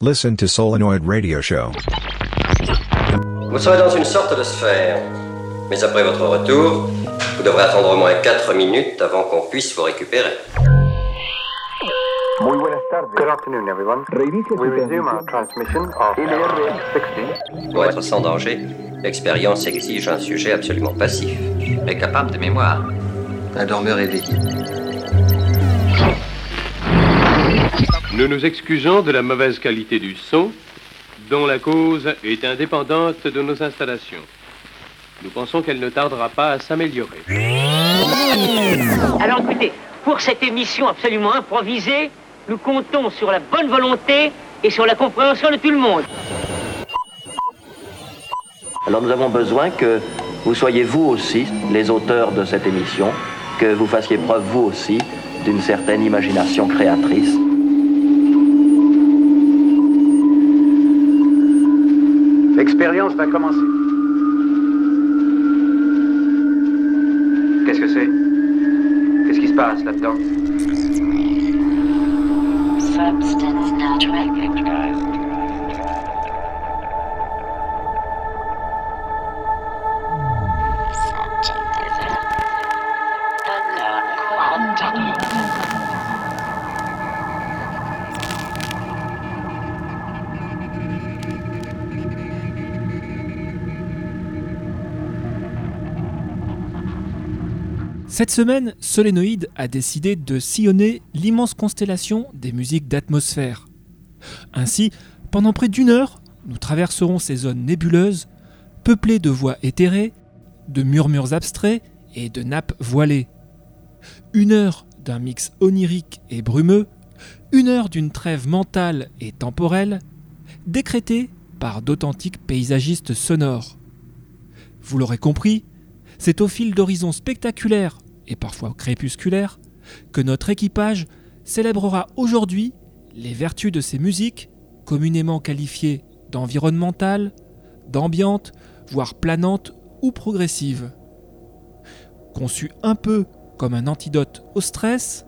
Listen to Solenoid Radio Show. Vous serez dans une sorte de sphère. Mais après votre retour, vous devrez attendre au moins 4 minutes avant qu'on puisse vous récupérer. Muy buenas tardes. Good afternoon, everyone. We resume our transmission of LRX-60. Pour être sans danger, l'expérience exige un sujet absolument passif et capable de mémoire. Un dormeur éveillé. Nous nous excusons de la mauvaise qualité du son, dont la cause est indépendante de nos installations. Nous pensons qu'elle ne tardera pas à s'améliorer. Alors écoutez, pour cette émission absolument improvisée, nous comptons sur la bonne volonté et sur la compréhension de tout le monde. Alors nous avons besoin que vous soyez vous aussi les auteurs de cette émission, que vous fassiez preuve vous aussi d'une certaine imagination créatrice. L'expérience va commencer. Qu'est-ce que c'est? Qu'est-ce qui se passe là-dedans? Cette semaine, Solénoïde a décidé de sillonner l'immense constellation des musiques d'atmosphère. Ainsi, pendant près d'une heure, nous traverserons ces zones nébuleuses, peuplées de voix éthérées, de murmures abstraits et de nappes voilées. Une heure d'un mix onirique et brumeux, une heure d'une trêve mentale et temporelle, décrétée par d'authentiques paysagistes sonores. Vous l'aurez compris, c'est au fil d'horizons spectaculaires parfois crépusculaires que notre équipage célébrera aujourd'hui les vertus de ces musiques communément qualifiées d'environnementales, d'ambiantes, voire planantes ou progressives. Conçue un peu comme un antidote au stress,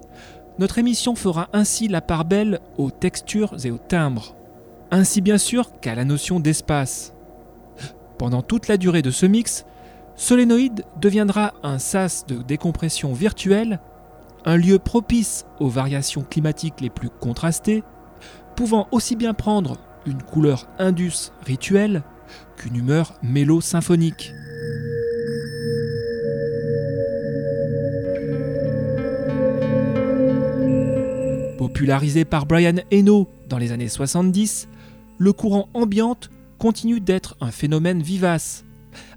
notre émission fera ainsi la part belle aux textures et aux timbres, ainsi bien sûr qu'à la notion d'espace. Pendant toute la durée de ce mix, Solénoïde deviendra un sas de décompression virtuelle, un lieu propice aux variations climatiques les plus contrastées, pouvant aussi bien prendre une couleur indus rituelle qu'une humeur mélo-symphonique. Popularisé par Brian Eno dans les années 70, le courant ambiante continue d'être un phénomène vivace,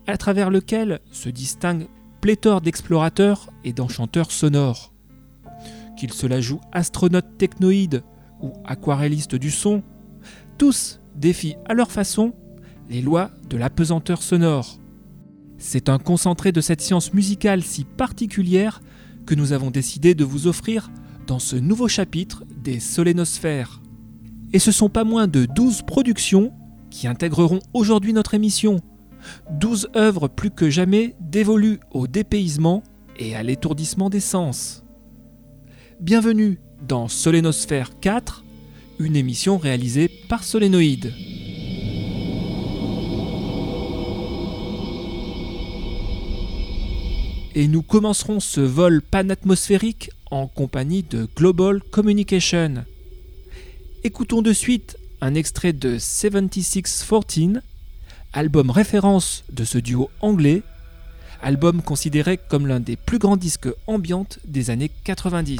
à travers lequel se distinguent pléthore d'explorateurs et d'enchanteurs sonores. Qu'ils se la jouent astronautes technoïdes ou aquarellistes du son, tous défient à leur façon les lois de l'apesanteur sonore. C'est un concentré de cette science musicale si particulière que nous avons décidé de vous offrir dans ce nouveau chapitre des Solénosphères. Et ce sont pas moins de 12 productions qui intégreront aujourd'hui notre émission. 12 œuvres plus que jamais dévolues au dépaysement et à l'étourdissement des sens. Bienvenue dans Solénosphère 4, une émission réalisée par Solénoïde. Et nous commencerons ce vol panatmosphérique en compagnie de Global Communication. Écoutons de suite un extrait de 7614, album référence de ce duo anglais, album considéré comme l'un des plus grands disques ambiantes des années 90.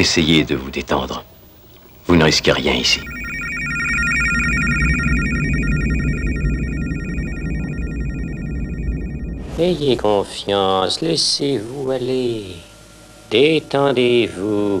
Essayez de vous détendre. Vous ne risquez rien ici. Ayez confiance, laissez-vous aller. Détendez-vous.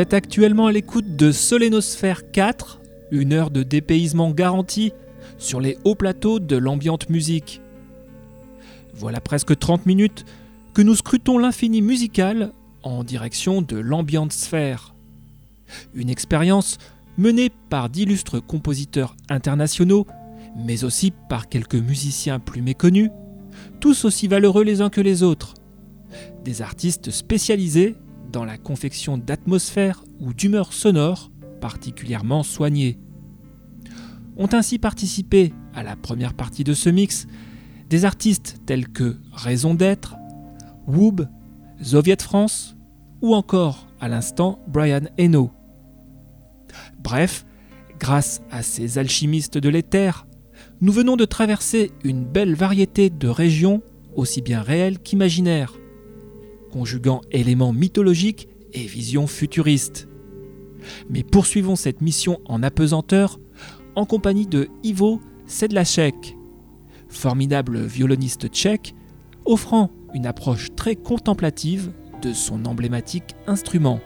Êtes actuellement à l'écoute de Solénosphère 4, une heure de dépaysement garantie sur les hauts plateaux de l'ambiante musique. Voilà presque 30 minutes que nous scrutons l'infini musical en direction de l'ambiante sphère. Une expérience menée par d'illustres compositeurs internationaux, mais aussi par quelques musiciens plus méconnus, tous aussi valeureux les uns que les autres. Des artistes spécialisés dans la confection d'atmosphères ou d'humeurs sonores particulièrement soignées. Ont ainsi participé à la première partie de ce mix des artistes tels que Raison d'être, Woob, Soviet France ou encore à l'instant Brian Eno. Bref, grâce à ces alchimistes de l'éther, nous venons de traverser une belle variété de régions aussi bien réelles qu'imaginaires, conjuguant éléments mythologiques et visions futuristes. Mais poursuivons cette mission en apesanteur en compagnie de Ivo Sedlacek, formidable violoniste tchèque, offrant une approche très contemplative de son emblématique instrument.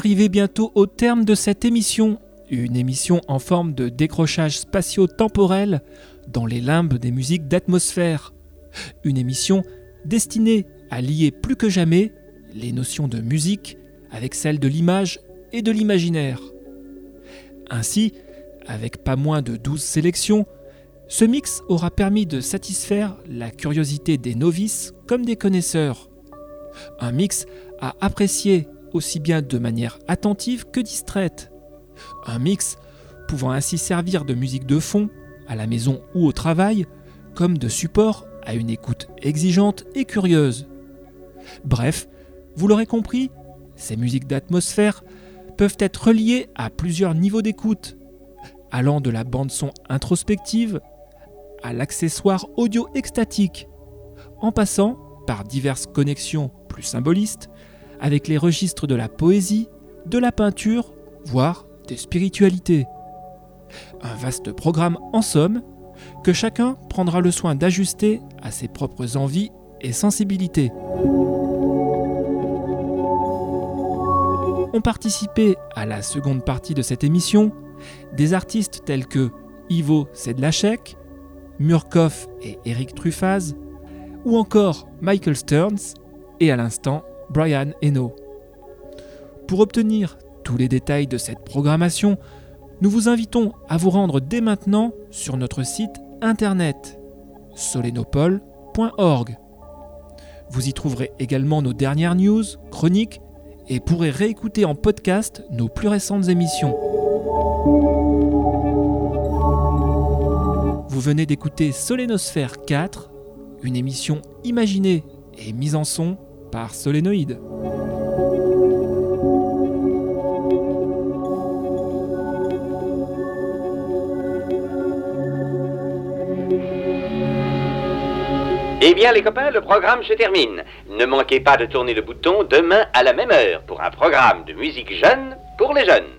Voilà arrivés bientôt au terme de cette émission. Une émission en forme de décrochage spatio-temporel dans les limbes des musiques d'atmosphère. Une émission destinée à lier plus que jamais les notions de musique avec celles de l'image et de l'imaginaire. Ainsi, avec pas moins de 12 sélections, ce mix aura permis de satisfaire la curiosité des novices comme des connaisseurs. Un mix à apprécier aussi bien de manière attentive que distraite. Un mix pouvant ainsi servir de musique de fond à la maison ou au travail, comme de support à une écoute exigeante et curieuse. Bref, vous l'aurez compris, ces musiques d'atmosphère peuvent être reliées à plusieurs niveaux d'écoute, allant de la bande son introspective à l'accessoire audio extatique, en passant par diverses connexions plus symbolistes avec les registres de la poésie, de la peinture, voire des spiritualités. Un vaste programme en somme que chacun prendra le soin d'ajuster à ses propres envies et sensibilités. Ont participé à la seconde partie de cette émission des artistes tels que Ivo Sedlacek, Murkoff et Eric Truffaz, ou encore Michael Stearns et à l'instant Brian Eno. Pour obtenir tous les détails de cette programmation, nous vous invitons à vous rendre dès maintenant sur notre site internet solenopole.org. Vous y trouverez également nos dernières news, chroniques et pourrez réécouter en podcast nos plus récentes émissions. Vous venez d'écouter Solénosphère 4, une émission imaginée et mise en son par Solénoïde. Eh bien les copains, le programme se termine. Ne manquez pas de tourner le bouton demain à la même heure pour un programme de musique jeune pour les jeunes.